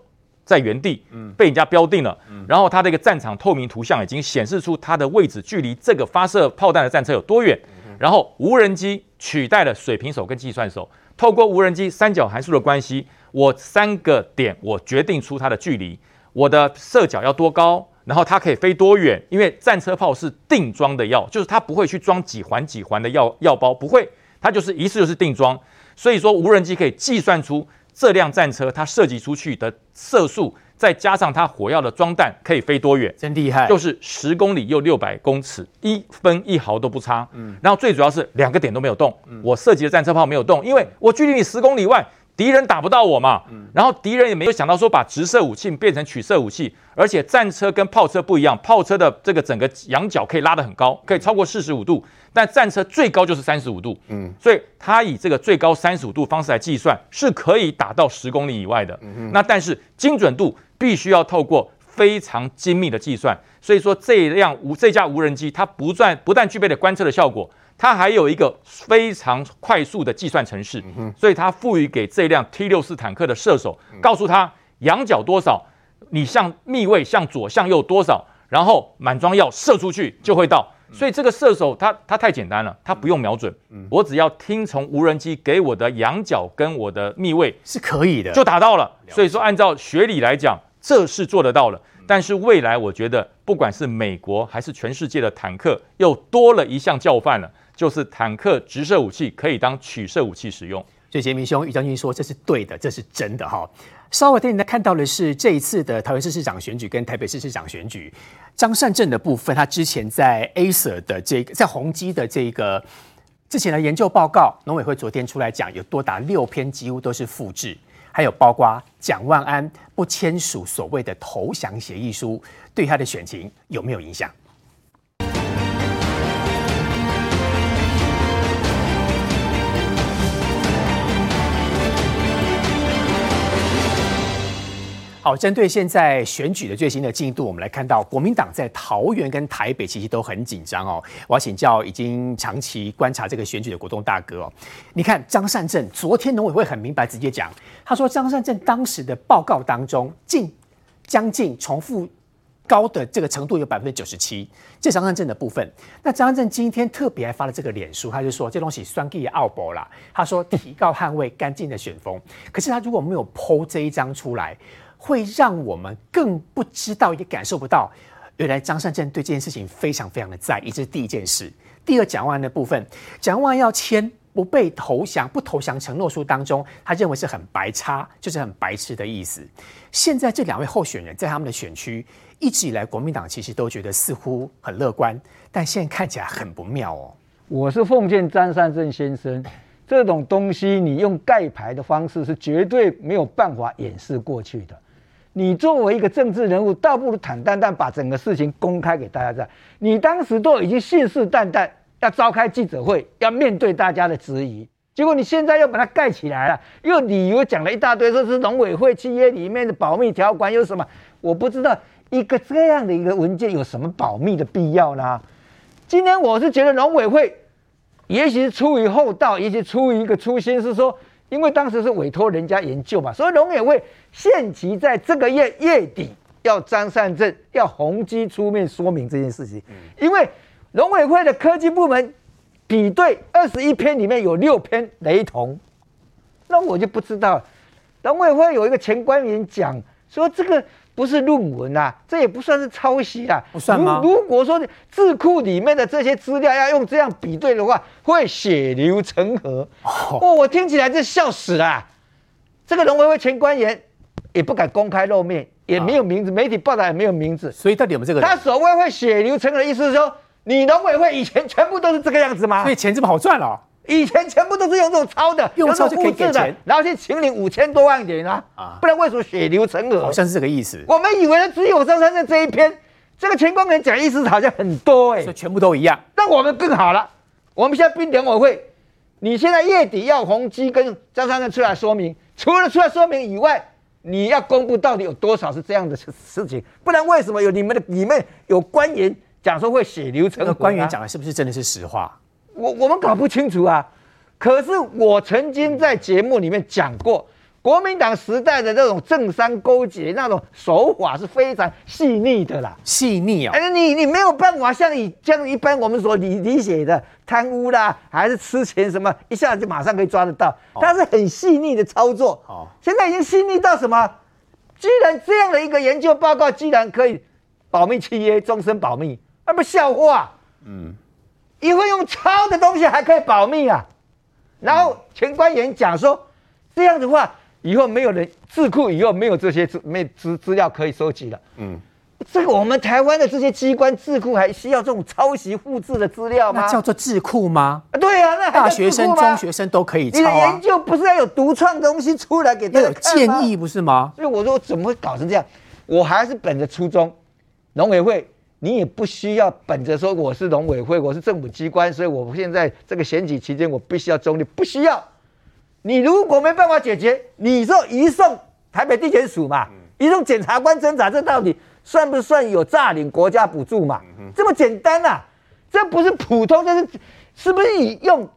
Speaker 4: 在原地，嗯被人家标定了。然后他这个战场透明图像已经显示出它的位置距离这个发射炮弹的战车有多远。然后无人机取代了水平手跟计算手，透过无人机三角函数的关系，我三个点我决定出它的距离，我的射角要多高，然后它可以飞多远。因为战车炮是定装的药，就是它不会去装几环几环的药药包，不会，它就是一次就是定装。所以说，无人机可以计算出这辆战车它射击出去的射速，再加上它火药的装弹可以飞多远，
Speaker 2: 真厉害，
Speaker 4: 就是十公里又六百公尺，一分一毫都不差。嗯，然后最主要是两个点都没有动，我射击的战车炮没有动，因为我距离你十公里外。敌人打不到我嘛，然后敌人也没有想到说把直射武器变成取射武器，而且战车跟炮车不一样，炮车的这个整个仰角可以拉得很高，可以超过四十五度，但战车最高就是三十五度，嗯，所以它以这个最高三十五度方式来计算，是可以打到十公里以外的，嗯，那但是精准度必须要透过非常精密的计算，所以说这辆无这架无人机它不但不但具备了观测的效果。它还有一个非常快速的计算程式，所以它赋予给这辆 T 六四坦克的射手，告诉他仰角多少，你向密位向左向右多少，然后满装药射出去就会到。所以这个射手他他太简单了，他不用瞄准，我只要听从无人机给我的仰角跟我的密位
Speaker 2: 是可以的，
Speaker 4: 就达到了。所以说按照学理来讲，这是做得到了。但是未来我觉得，不管是美国还是全世界的坦克，又多了一项教范了。就是坦克直射武器可以当取射武器使用，
Speaker 2: 所以杰明兄、于将军说这是对的，这是真的哈。稍后带你看到的是这一次的桃园市市长选举跟台北市市长选举，张善政的部分，他之前在 Acer 的这个在宏基的这个之前的研究报告，农委会昨天出来讲，有多达六篇几乎都是复制，还有包括蒋万安不签署所谓的投降协议书，对他的选情有没有影响？好，针对现在选举的最新的进度，我们来看到国民党在桃园跟台北其实都很紧张哦。我要请教已经长期观察这个选举的国栋大哥哦，你看张善政昨天农委会很明白直接讲，他说张善政当时的报告当中，近将近重复高的这个程度有百分之九十七，这张善政的部分。那张善政今天特别还发了这个脸书，他就说这东西算计奥博啦，他说提高捍卫干净的选风，可是他如果没有 PO 这一张出来。会让我们更不知道，也感受不到，原来张善政对这件事情非常非常的在意。这是第一件事。第二，蒋万的部分，蒋万要签不被投降、不投降承诺书当中，他认为是很白差，就是很白痴的意思。现在这两位候选人在他们的选区，一直以来国民党其实都觉得似乎很乐观，但现在看起来很不妙哦。
Speaker 6: 我是奉劝张善政先生，这种东西你用盖牌的方式是绝对没有办法掩饰过去的。你作为一个政治人物，倒不如坦荡荡把整个事情公开给大家知道。你当时都已经信誓旦旦要召开记者会，要面对大家的质疑，结果你现在又把它盖起来了，又理由讲了一大堆，说是农委会契约里面的保密条款有什么？我不知道一个这样的一个文件有什么保密的必要呢？今天我是觉得农委会也许是出于厚道，也许出于一个初心是说。因为当时是委托人家研究嘛，所以农委会限期在这个月月底要张善政要宏基出面说明这件事情。因为农委会的科技部门比对二十一篇里面有六篇雷同，那我就不知道。农委会有一个前官员讲说这个。不是论文啊，这也不算是抄袭啊。
Speaker 2: 不算吗？
Speaker 6: 如，如果说智库里面的这些资料要用这样比对的话，会血流成河。哦，哦，我听起来就笑死了。这个农委会前官员也不敢公开露面，也没有名字，媒体报道也没有名字。
Speaker 2: 所以到底有没有这个人？
Speaker 6: 他所谓会血流成河的意思是说，你农委会以前全部都是这个样子吗？
Speaker 2: 所以钱这么好赚了哦？
Speaker 6: 以前全部都是用这种抄的，
Speaker 2: 用抄就可以给钱，
Speaker 6: 然后去请领五千多万点啊，啊，不然为什么血流成河？
Speaker 2: 好像是这个意思。
Speaker 6: 我们以为只有张三正这一篇，这个全光人讲意思好像很多哎、欸，
Speaker 2: 所以全部都一样。
Speaker 6: 那我们更好了，我们现在并联委会，你现在月底要宏基跟张三正出来说明，除了出来说明以外，你要公布到底有多少是这样的事情，不然为什么有你们的你们有官员讲说会血流成河、啊？
Speaker 2: 官员讲的是不是真的是实话？
Speaker 6: 我我们搞不清楚啊，可是我曾经在节目里面讲过，国民党时代的那种政商勾结那种手法是非常细腻的啦，
Speaker 2: 细腻啊！
Speaker 6: 哎，你你没有办法像你像一般我们所理理解的贪污啦，还是吃钱什么，一下子就马上可以抓得到，它是很细腻的操作。哦，现在已经细腻到什么？居然这样的一个研究报告，居然可以保密契约终身保密，那不笑话？嗯。因为用抄的东西还可以保密啊，然后前官员讲说，这样的话以后没有人智库以后没有这些资没资资料可以收集了。嗯，这个我们台湾的这些机关智库还需要这种抄袭复制的资料吗？
Speaker 2: 那叫做智库吗？
Speaker 6: 对啊，那
Speaker 2: 大学生、中学生都可以抄啊。
Speaker 6: 你的研究不是要有独创东西出来给大家
Speaker 2: 有建议不是吗？
Speaker 6: 所以我说怎么会搞成这样？我还是本着初衷，农委会。你也不需要本着说我是农委会，我是政府机关，所以我现在这个选举期间我必须要中立，不需要。你如果没办法解决，你说移送台北地检署嘛，移送检察官侦查，这到底算不算有诈领国家补助嘛？这么简单啊？这不是普通，这是是不是以用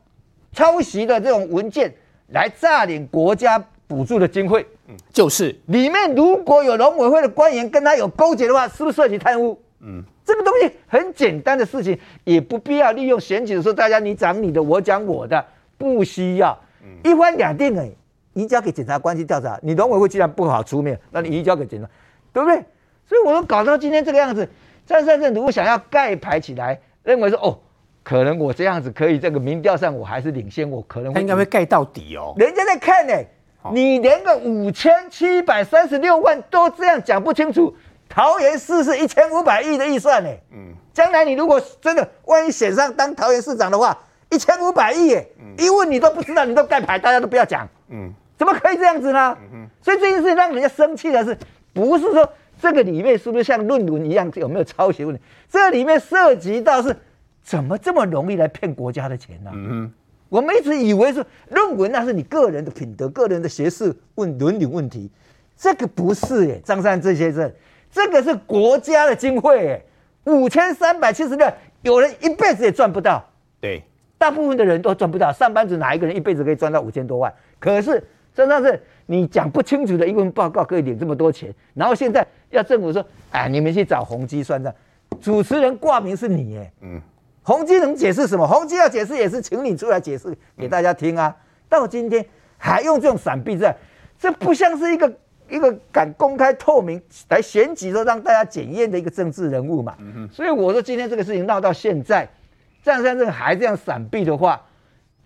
Speaker 6: 抄袭的这种文件来诈领国家补助的经费？
Speaker 2: 嗯，就是
Speaker 6: 里面如果有农委会的官员跟他有勾结的话，是不是涉及贪污？嗯。这个东西很简单的事情，也不必要利用选举的时候，大家你讲你的，我讲我的，不需要，一翻两定哎，移交给检察官去调查。你农委会既然不好出面，那你移交给检察，对不对？所以我们搞到今天这个样子，张善政如果想要盖牌起来，认为说哦，可能我这样子可以，这个民调上我还是领先，我可能
Speaker 2: 应该会盖到底哦。
Speaker 6: 人家在看呢，你连个五千七百三十六万都这样讲不清楚。桃园市是一千五百亿的预算呢，嗯，将来你如果真的万一选上当桃园市长的话，一千五百亿耶，一问你都不知道，你都盖牌，大家都不要讲，嗯，怎么可以这样子呢？嗯，所以这件事让人家生气的是，不是说这个里面是不是像论文一样有没有抄袭问题？这里面涉及到是怎么这么容易来骗国家的钱呢？嗯，我们一直以为是论文那是你个人的品德、个人的学识问伦理问题，这个不是耶，张善政先生。这个是国家的经费，哎，五千三百七十六，有人一辈子也赚不到。
Speaker 2: 对，
Speaker 6: 大部分的人都赚不到。上班族哪一个人一辈子可以赚到五千多万？可是，真的是你讲不清楚的一份报告可以领这么多钱，然后现在要政府说，哎，你们去找宏基算账。主持人挂名是你，哎，嗯，宏基能解释什么？宏基要解释也是请你出来解释给大家听啊。到今天还用这种闪避战，这不像是一个。一个敢公开透明来选举，说让大家检验的一个政治人物嘛，所以我说今天这个事情闹到现在，张善政还这样闪避的话，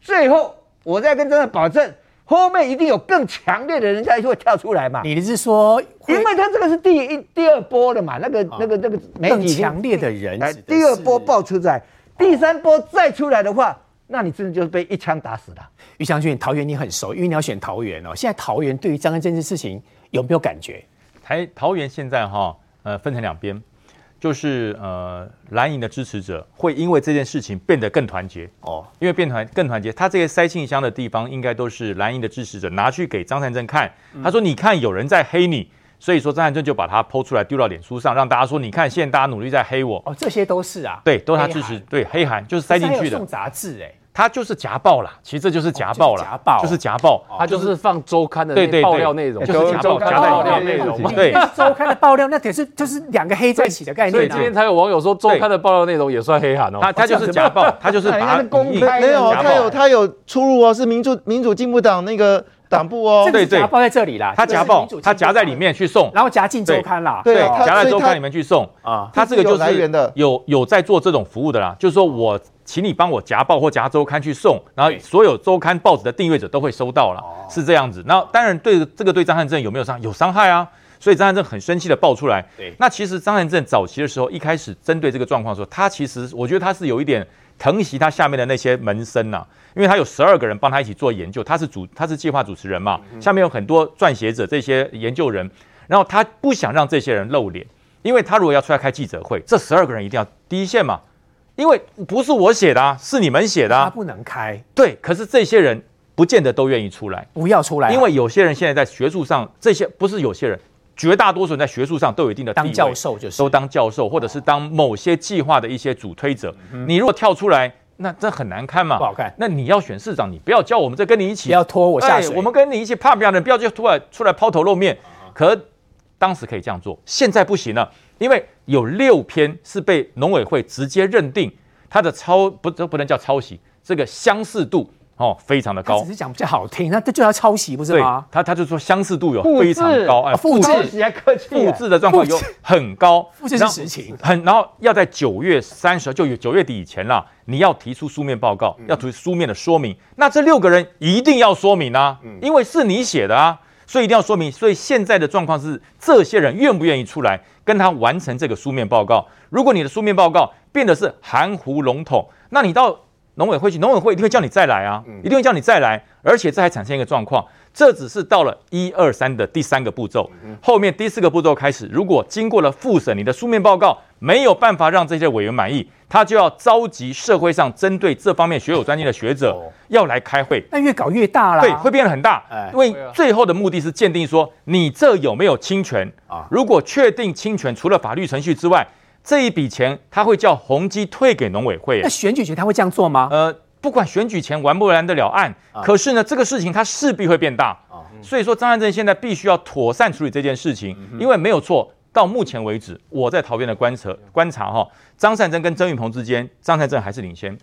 Speaker 6: 最后我再跟张善保证，后面一定有更强烈的人家会跳出来嘛。
Speaker 2: 你是说，
Speaker 6: 因为他这个是第一第二波的嘛，那个那个那个媒体
Speaker 2: 强烈的人，
Speaker 6: 第二波爆出来，第三波再出来的话。那你真的就是被一枪打死了。
Speaker 2: 于将军，桃园你很熟，因为你要选桃园哦。现在桃园对于张安政这件事情有没有感觉？
Speaker 4: 台桃园现在哈，呃，分成两边，就是呃蓝营的支持者会因为这件事情变得更团结。哦，因为变团更团结，他这些塞信箱的地方应该都是蓝营的支持者拿去给张善政看，他说你看有人在黑你，所以说张善政就把他 PO 出来丢到脸书上，让大家说你看现在大家努力在黑我。
Speaker 2: 哦，这些都是啊，
Speaker 4: 对，都是他支持，对黑函就是塞进去的。
Speaker 2: 送杂志哎。
Speaker 4: 他就是夹报啦，其实这就是夹报啦，夹报。就是夹报，
Speaker 3: 他就是放周刊的爆料内容，
Speaker 4: 就是夹报夹爆料内容嘛。对，
Speaker 2: 周刊的爆料那得是就是两个黑在一起的概念。
Speaker 3: 所以今天才有网友说周刊的爆料内容也算黑函哦。
Speaker 4: 他他就是夹报，他就是把
Speaker 5: 公开没有，他有他有出入哦，是民主民主进步党那个党部哦。
Speaker 2: 对对，夹报在这里啦，
Speaker 4: 他夹报，他夹在里面去送，
Speaker 2: 然后夹进周刊啦，
Speaker 4: 对，夹在周刊里面去送。啊。他这个就是有有在做这种服务的啦，就是说我。请你帮我夹报或夹周刊去送，然后所有周刊报纸的订阅者都会收到了，是这样子。那当然对这个对张汉正有没有伤？有伤害啊。所以张汉正很生气的爆出来。对，那其实张汉正早期的时候，一开始针对这个状况的时候，他其实我觉得他是有一点疼惜他下面的那些门生呐、啊，因为他有十二个人帮他一起做研究，他是主他是计划主持人嘛，下面有很多撰写者这些研究人，然后他不想让这些人露脸，因为他如果要出来开记者会，这十二个人一定要第一线嘛，因为不是我写的啊，是你们写的啊，
Speaker 2: 他不能开，
Speaker 4: 对，可是这些人不见得都愿意出来，
Speaker 2: 不要出来，
Speaker 4: 因为有些人现在在学术上，这些不是有些人。绝大多数人在学术上都有一定的地位，
Speaker 2: 当教授就是
Speaker 4: 都当教授，或者是当某些计划的一些主推者。你如果跳出来，那这很难看嘛，
Speaker 2: 不好看。
Speaker 4: 那你要选市长，你不要叫我们再跟你一起，
Speaker 2: 不要拖我下水。
Speaker 4: 我们跟你一起怕不要的，不要就突然出来抛头露面。可当时可以这样做，现在不行了，因为有六篇是被农委会直接认定他的抄不这不能叫抄袭，这个相似度。哦，非常的高，
Speaker 2: 只是讲比较好听，那这就叫抄袭不是吗？
Speaker 4: 他他就说相似度有非常高，哎，
Speaker 2: 复制
Speaker 6: 还客气，
Speaker 4: 复制的状况有很高，
Speaker 2: 复制是实情，
Speaker 4: 很然后要在九月三十就有九月底以前啦，你要提出书面报告，要提出书面的说明。那这六个人一定要说明啊，因为是你写的啊，所以一定要说明。所以现在的状况是，这些人愿不愿意出来跟他完成这个书面报告？如果你的书面报告变得是含糊笼统，那你到。农委会去，农委会一定会叫你再来啊，一定会叫你再来，而且这还产生一个状况，这只是到了一二三的第三个步骤，后面第四个步骤开始，如果经过了复审，你的书面报告没有办法让这些委员满意，他就要召集社会上针对这方面学有专精的学者要来开会，
Speaker 2: 那越搞越大了，
Speaker 4: 对，会变得很大，因为最后的目的是鉴定说你这有没有侵权？啊？如果确定侵权，除了法律程序之外。这一笔钱他会叫宏基退给农委会，
Speaker 2: 那选举前他会这样做吗？
Speaker 4: 呃，不管选举前完不完得了案，啊、可是呢，这个事情他势必会变大，所以说张善政现在必须要妥善处理这件事情，因为没有错，到目前为止我在桃园的观测观察哈，张善珍跟曾玉鹏之间，张善珍还是领先。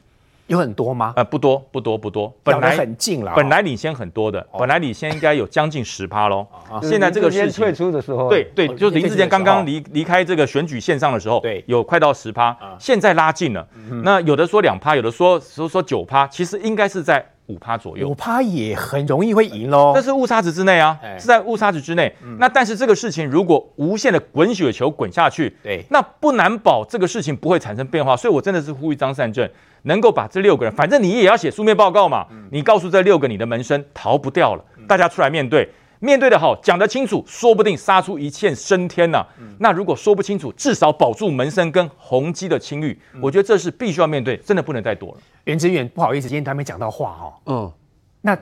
Speaker 2: 有很多吗？
Speaker 4: 呃，不多，不多，不多。本来
Speaker 2: 很近了，
Speaker 4: 本来领先很多的，本来领先应该有将近十趴喽。现在这个事情
Speaker 6: 退出的时候，
Speaker 4: 对对，就是林志坚刚刚离离开这个选举线上的时候，对，有快到十趴，现在拉近了。那有的说两趴，有的说说说九趴，其实应该是在五趴左右。
Speaker 2: 五趴也很容易会赢喽，
Speaker 4: 但是误差值之内啊，是在误差值之内。那但是这个事情如果无限的滚雪球滚下去，对，那不难保这个事情不会产生变化。所以我真的是呼吁张善政。能够把这六个人，反正你也要写书面报告嘛。你告诉这六个你的门生逃不掉了，大家出来面对，面对的好，讲得清楚，说不定杀出一线升天呐。那如果说不清楚，至少保住门生跟宏基的清誉，我觉得这是必须要面对，真的不能再躲了。
Speaker 2: 袁志远，不好意思，今天都还没讲到话哦。嗯，那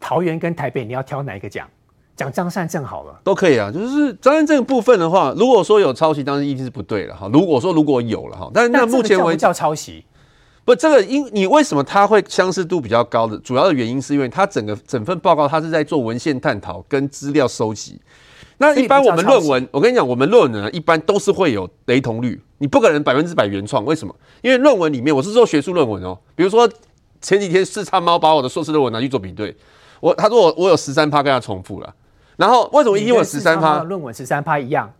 Speaker 2: 桃园跟台北你要挑哪一个讲？讲张善政好了，
Speaker 7: 都可以啊。就是张善政部分的话，如果说有抄袭，当然一定是不对了哈。如果说如果有了哈，但是那目前为止
Speaker 2: 叫抄袭。
Speaker 7: 不，这个因你为什么它会相似度比较高的主要的原因，是因为它整个整份报告它是在做文献探讨跟资料收集。那一般我们论文，我跟你讲，我们论文呢一般都是会有雷同率，你不可能百分之百原创。为什么？因为论文里面我是做学术论文哦，比如说前几天四叉猫把我的硕士论文拿去做比对，我他说我我有十三趴跟他重复了，然后为什么一定有十三趴？
Speaker 2: 论文十三趴一样。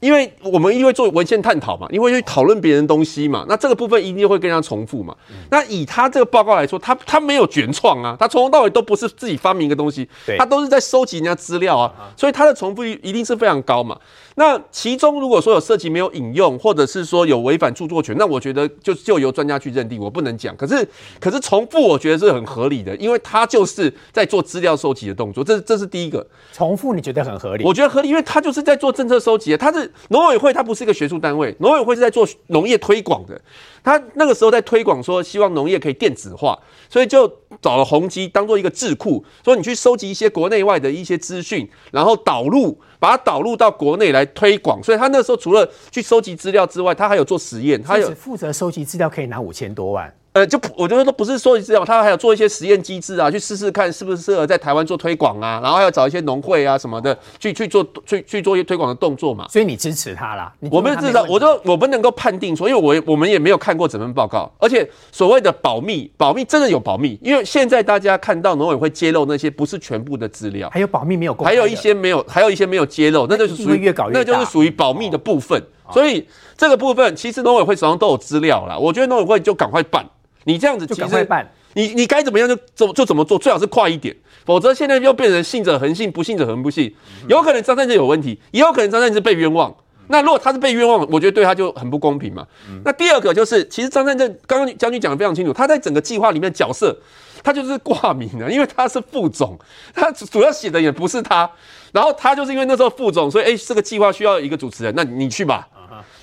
Speaker 7: 因为我们因为做文献探讨嘛，因为去讨论别人东西嘛，那这个部分一定会跟人家重复嘛。那以他这个报告来说，他他没有原创啊，他从头到尾都不是自己发明一个东西，他都是在收集人家资料啊，所以他的重复率一定是非常高嘛。那其中如果说有涉及没有引用，或者是说有违反著作权，那我觉得就就由专家去认定，我不能讲。可是可是重复，我觉得是很合理的，因为他就是在做资料收集的动作，这这是第一个。
Speaker 2: 重复你觉得很合理？
Speaker 7: 我觉得合理，因为他就是在做政策收集，他是。农委会他不是一个学术单位，农委会是在做农业推广的。他那个时候在推广说，希望农业可以电子化，所以就找了宏基当做一个智库，说你去收集一些国内外的一些资讯，然后导入，把它导入到国内来推广。所以他那时候除了去收集资料之外，他还有做实验，他有
Speaker 2: 负责收集资料可以拿五千多万。
Speaker 7: 呃，就我觉得都不是说这样，他还有做一些实验机制啊，去试试看是不是适合在台湾做推广啊，然后还要找一些农会啊什么的去去做去去做一些推广的动作嘛。
Speaker 2: 所以你支持他啦？
Speaker 7: 我们至少我就我不能够判定说，因为我我们也没有看过整份报告，而且所谓的保密，保密真的有保密，因为现在大家看到农委会揭露那些不是全部的资料，
Speaker 2: 还有保密没有公开，
Speaker 7: 还有一些没有，还有一些没有揭露，那就是属于
Speaker 2: 越搞越大，
Speaker 7: 那就是属于保密的部分。所以这个部分其实农委会手上都有资料啦，我觉得农委会就赶快办。你这样子其实，你你该怎么样就怎就怎么做，最好是快一点，否则现在又变成信者恒信，不信者恒不信。有可能张善政有问题，也有可能张善政是被冤枉。那如果他是被冤枉，我觉得对他就很不公平嘛。嗯、那第二个就是，其实张善政刚刚将军讲的非常清楚，他在整个计划里面的角色，他就是挂名的，因为他是副总，他主要写的也不是他，然后他就是因为那时候副总，所以哎、欸，这个计划需要一个主持人，那你去吧。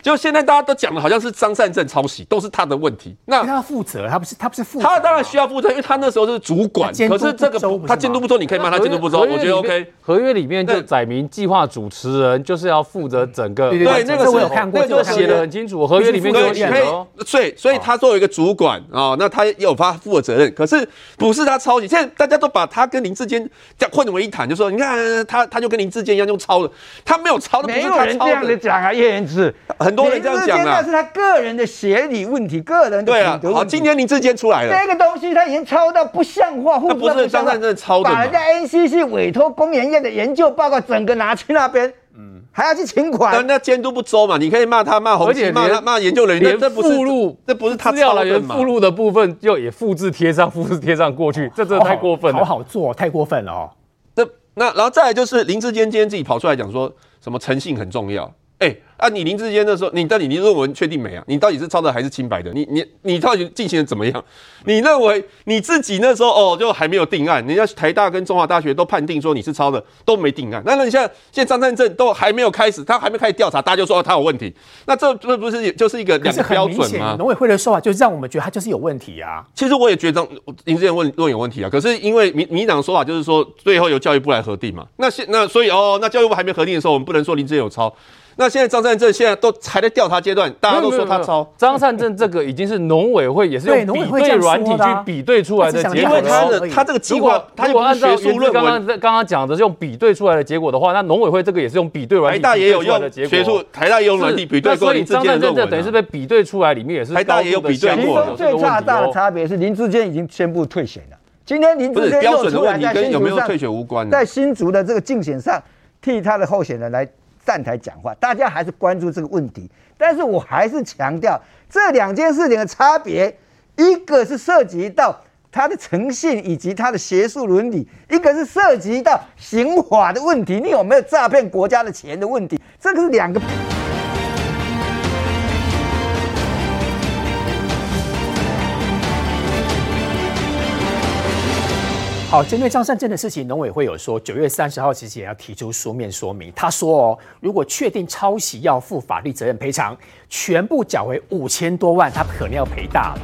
Speaker 7: 就现在大家都讲的好像是张善政抄袭，都是他的问题。那
Speaker 2: 他要负责，他不是他不是负责。
Speaker 7: 他当然需要负责，因为他那时候就是主管。可是这个他监督不周，你可以骂他监督不周，我觉得 OK。
Speaker 3: 合约里面就载明计划主持人就是要负责整个。
Speaker 7: 对，那个
Speaker 2: 我有看过，
Speaker 7: 那个
Speaker 3: 写的很清楚。合约里面就有写哦。
Speaker 7: 所以，所以他作为一个主管啊，那他有他负的责任。可是不是他抄袭，现在大家都把他跟林志坚这混为一谈，就说你看他他就跟林志坚一样用抄的，他没有抄的，不是他抄的。
Speaker 6: 没有人这样的讲啊，叶元之，
Speaker 7: 很多人这样讲啊。
Speaker 6: 那是他个人的协理问题，个人的
Speaker 7: 对啊。好，今天林志坚出来了，
Speaker 6: 这个东西他已经抄到不像话，
Speaker 7: 那不是张善政抄的，
Speaker 6: 把人家 NCC 委托工研院的研究报告整个拿去那边，嗯，还要去请款，
Speaker 7: 人家监督不周嘛？你可以骂他骂红旗，骂他骂研究人员，这不是
Speaker 3: 附录，
Speaker 7: 这不是他抄的嘛？
Speaker 3: 附录的部分就也复制贴上，复制贴上过去，这真的太过分了，
Speaker 2: 好好做，太过分了哦。
Speaker 7: 这那然后再来就是林志坚今天自己跑出来讲说什么诚信很重要。啊，你林志坚那时候，你到底你论文确定没啊？你到底是抄的还是清白的？你你你到底进行的怎么样？你认为你自己那时候哦，就还没有定案，人家台大跟中华大学都判定说你是抄的，都没定案。那那你现在现在张善政都还没有开始，他还没开始调查，大家就说他有问题。那这这不是就是一个两个标准吗？
Speaker 2: 农委会的说法就让我们觉得他就是有问题啊。
Speaker 7: 其实我也觉得林志坚问论有问题啊。可是因为民民进党的说法就是说最后由教育部来核定嘛。那现那所以哦，那教育部还没核定的时候，我们不能说林志坚有抄。那现在张善政现在都还在调查阶段，大家都说他抄。
Speaker 3: 张善政这个已经是农委会也是用比对软体去比对出来的结果。
Speaker 7: 因为他的他这个计划，他如果按照刚刚
Speaker 3: 刚刚讲的是用比对出来的结果的话，那农委会这个也是用比对软体。台
Speaker 7: 大也有用的结果。学术台大也用软体比对过林智坚的论文。张善政
Speaker 3: 等于是被比对出来，里面也是
Speaker 7: 台大也有比对过。
Speaker 6: 最大的差别是林志坚已经宣布退选了。今天林志坚又出来在新竹上，
Speaker 7: 有没有退选无关，
Speaker 6: 在新竹的这个竞选上替他的候选人来。站台讲话，大家还是关注这个问题，但是我还是强调这两件事情的差别，一个是涉及到他的诚信以及他的学术伦理，一个是涉及到刑法的问题，你有没有诈骗国家的钱的问题，这个是两个。
Speaker 2: 好，针对张善政的事情，农委会有说，九月三十号其实也要提出书面说明。他说哦，如果确定抄袭要负法律责任赔偿，全部缴回五千多万，他可能要赔大了。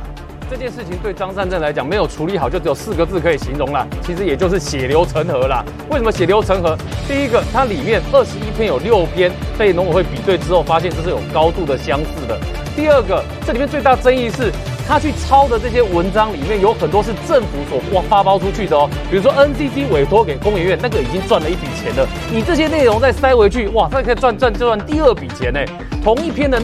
Speaker 3: 这件事情对张善政来讲没有处理好，就只有四个字可以形容了，其实也就是血流成河了。为什么血流成河？第一个，它里面二十一篇有六篇被农委会比对之后，发现这是有高度的相似的。第二个，这里面最大争议是。他去抄的这些文章里面有很多是政府所发包出去的哦，比如说 NCC 委托给工研院那个已经赚了一笔钱了，你这些内容再塞回去，哇，他可以赚赚赚第二笔钱呢。同一篇的